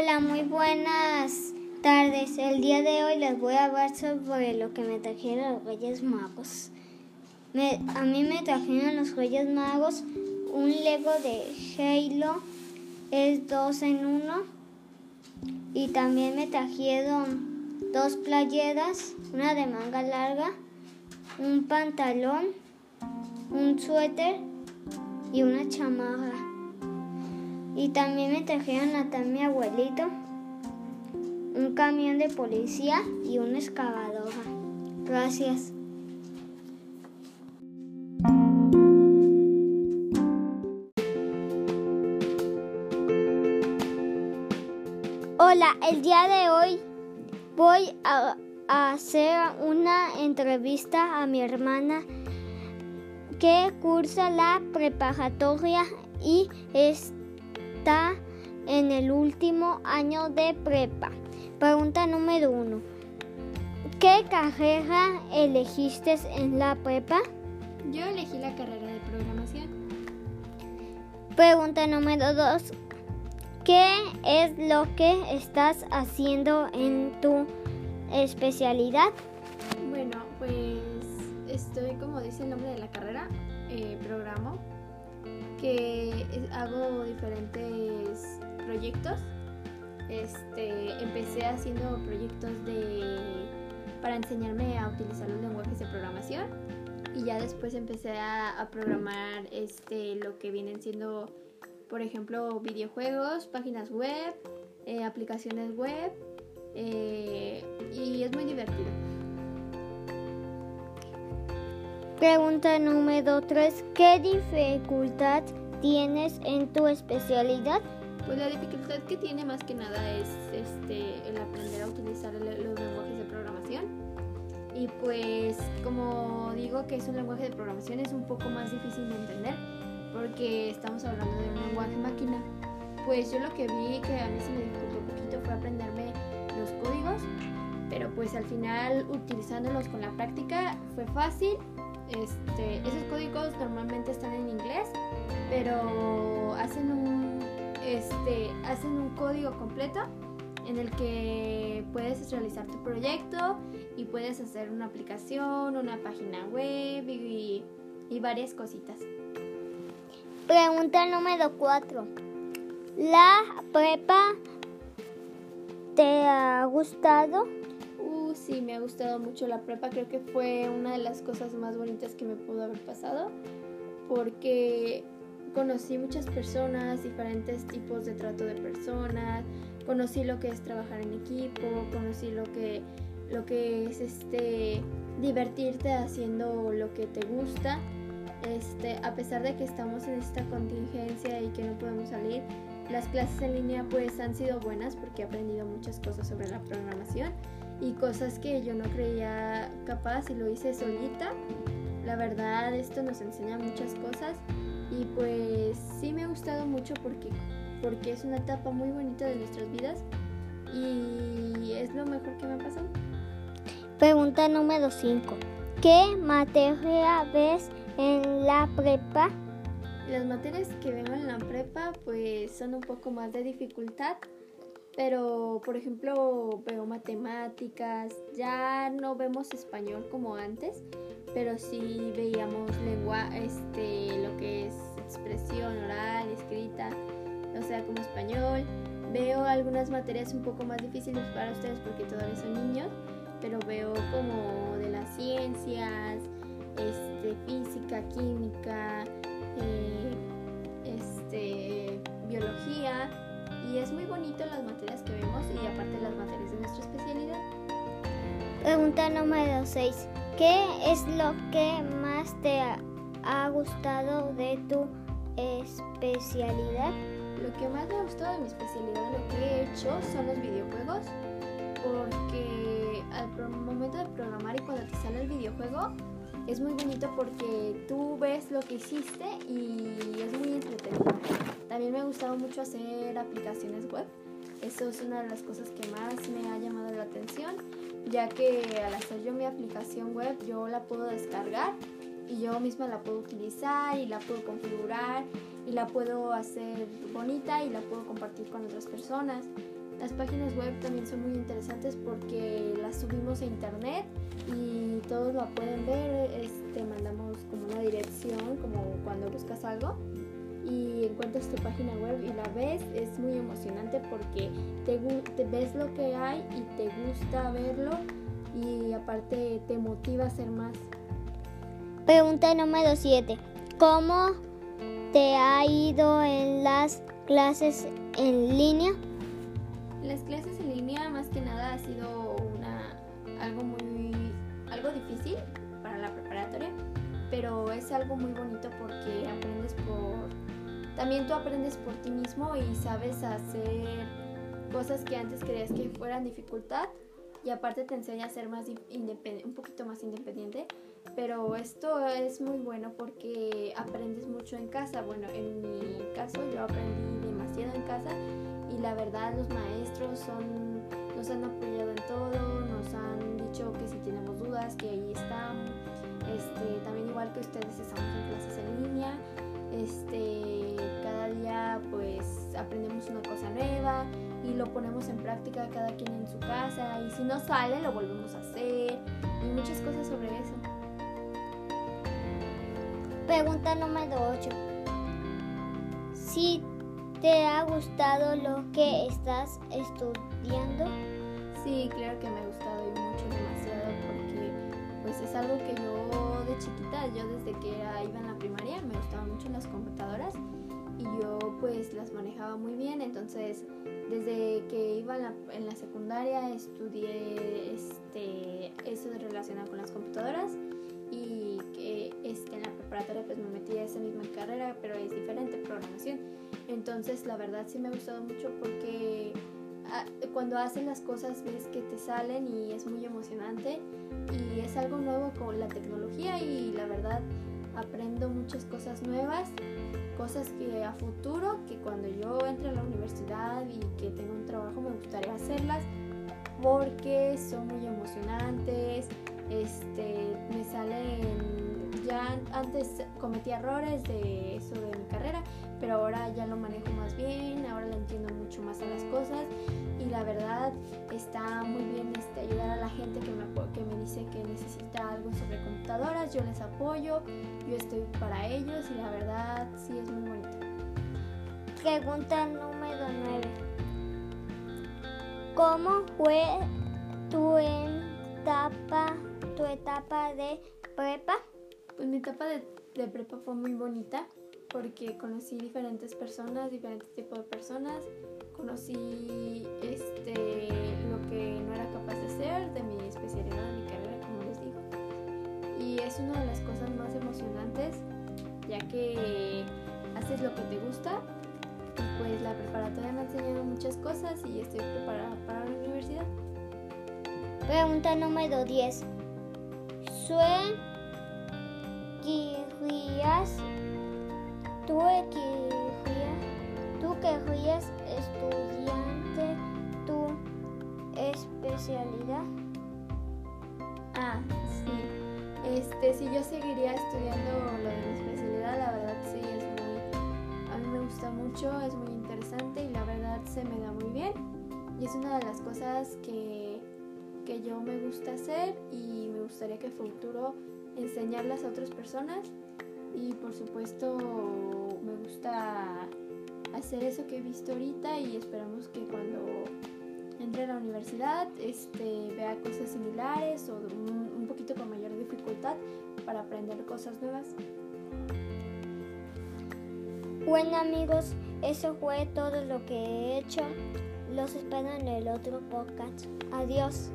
Hola, muy buenas tardes. El día de hoy les voy a hablar sobre lo que me trajeron los Reyes Magos. a mí me trajeron los Reyes Magos un Lego de Halo, es dos en uno. Y también me trajeron dos playeras, una de manga larga, un pantalón, un suéter y una chamarra. Y también me trajeron a mi abuelito un camión de policía y una excavadora. Gracias. Hola, el día de hoy voy a, hacer una entrevista a mi hermana que cursa la preparatoria y es está en el último año de prepa. Pregunta número uno. ¿Qué carrera elegiste en la prepa? Yo elegí la carrera de programación. Pregunta número dos. ¿Qué es lo que estás haciendo en tu especialidad? Bueno, pues estoy, como dice el nombre de la carrera, eh, programo que hago diferentes proyectos. Este, empecé haciendo proyectos de para enseñarme a utilizar los lenguajes de programación y ya después empecé a, programar este lo que vienen siendo por ejemplo videojuegos, páginas web, eh, aplicaciones web eh, y es muy divertido. Pregunta número 3. ¿Qué dificultad tienes en tu especialidad? Pues la dificultad que tiene más que nada es este, el aprender a utilizar los lenguajes de programación. Y pues como digo que es un lenguaje de programación es un poco más difícil de entender porque estamos hablando de un lenguaje máquina. Pues yo lo que vi que a mí se me dificultó un poquito fue aprenderme los códigos, pero pues al final utilizándolos con la práctica fue fácil este, esos códigos normalmente están en inglés, pero hacen un, este, hacen un código completo en el que puedes realizar tu proyecto y puedes hacer una aplicación, una página web y, y varias cositas. Pregunta número 4. ¿La prepa te ha gustado? Sí, me ha gustado mucho la prepa. Creo que fue una de las cosas más bonitas que me pudo haber pasado. Porque conocí muchas personas, diferentes tipos de trato de personas. Conocí lo que es trabajar en equipo, conocí lo que, lo que es este divertirte haciendo lo que te gusta. Este, a pesar de que estamos en esta contingencia y que no podemos salir, las clases en línea pues han sido buenas porque he aprendido muchas cosas sobre la programación y cosas que yo no creía capaz y lo hice solita. La verdad, esto nos enseña muchas cosas y pues sí me ha gustado mucho porque, porque es una etapa muy bonita de nuestras vidas y es lo mejor que me ha pasado. Pregunta número 5. ¿Qué materia ves en la prepa? Las materias que veo en la prepa pues son un poco más de dificultad pero por ejemplo veo matemáticas, ya no vemos español como antes, pero sí veíamos lengua, este, lo que es expresión oral, escrita, o sea, como español. Veo algunas materias un poco más difíciles para ustedes porque todavía son niños, pero veo como de las ciencias, este, física, química, eh, este, biología y es muy bonito las materias que vemos y aparte las materias de nuestra especialidad. Pregunta número 6. ¿Qué es lo que más te ha gustado de tu especialidad? Lo que más me ha gustado de mi especialidad, lo que he hecho, son los videojuegos, porque al momento de programar y cuando te sale el videojuego, es muy bonito porque tú ves lo que hiciste y es muy entretenido. También me ha gustado mucho hacer aplicaciones web. Eso es una de las cosas que más me ha llamado la atención, ya que al hacer yo mi aplicación web yo la puedo descargar y yo misma la puedo utilizar y la puedo configurar y la puedo hacer bonita y la puedo compartir con otras personas. Las páginas web también son muy interesantes porque las subimos a internet y todos lo pueden ver. Este, mandamos como una dirección, como cuando buscas algo y encuentras tu página web y la ves, es muy emocionante porque te, te, ves lo que hay y te gusta verlo y aparte te motiva a hacer más. Pregunta número 7. ¿Cómo te ha ido en las clases en línea? Las clases en línea más que nada ha sido una, algo muy algo difícil para la preparatoria, pero es algo muy bonito porque aprendes por también tú aprendes por ti mismo y sabes hacer cosas que antes creías que fueran dificultad y aparte te enseña a ser más un poquito más independiente. Pero esto es muy bueno porque aprendes mucho en casa. Bueno, en mi caso yo aprendí demasiado en casa la verdad los maestros son, nos han apoyado en todo, nos han dicho que si tenemos dudas, que ahí están. Este, también igual que ustedes estamos en clases en línea. Este, cada día pues aprendemos una cosa nueva y lo ponemos en práctica cada quien en su casa y si no sale lo volvemos a hacer y muchas cosas sobre eso. Pregunta número 8. Si te ha gustado lo que estás estudiando? Sí, claro que me ha gustado y mucho, demasiado, porque pues es algo que yo de chiquita, yo desde que iba en la primaria, me gustaban mucho las computadoras y yo pues las manejaba muy bien, entonces desde que iba en la, secundaria estudié este, eso relacionado con las computadoras y que este, en la preparatoria pues me metí a esa misma carrera, pero es diferente, programación. Entonces la verdad sí me ha gustado mucho porque ah, cuando haces las cosas ves que te salen y es muy emocionante y es algo nuevo con la tecnología y la verdad aprendo muchas cosas nuevas cosas que a futuro, que cuando yo entre a la universidad y que tenga un trabajo me gustaría hacerlas porque son muy emocionantes, este, me salen, ya antes cometí errores de eso de mi carrera, pero ahora ya lo manejo más bien, ahora le entiendo mucho más a las cosas y la verdad está muy bien este, ayudar a la gente que me, que me dice que necesita algo sobre computadoras, yo les apoyo, yo estoy para ellos y la verdad sí es muy bonito. Pregunta número 9. ¿Cómo fue tu etapa, tu etapa de prepa? Pues mi etapa de, prepa fue muy bonita porque conocí diferentes personas, diferentes tipos de personas conocí este, lo que no era capaz de hacer, de mi especialidad, de mi carrera, como les digo. Y es una de las cosas más emocionantes, ya que haces lo que te gusta. Y pues la preparatoria me ha enseñado muchas cosas y estoy preparada para la universidad. Pregunta número 10. ¿Sue querrías, tú querrías, tú querrías estudiante tu especialidad? Ah, sí. Este, si yo seguiría estudiando lo de mi especialidad, la verdad sí es muy a mí me gusta mucho, es muy interesante y la verdad se me da muy bien. Y es una de las cosas que, que yo me gusta hacer y me gustaría que futuro enseñarlas a otras personas y por supuesto me gusta hacer eso que he visto ahorita y esperamos que cuando entre a la universidad este, vea cosas similares o un, un poquito con mayor dificultad para aprender cosas nuevas. Bueno amigos, eso fue todo lo que he hecho. Los espero en el otro podcast. Adiós.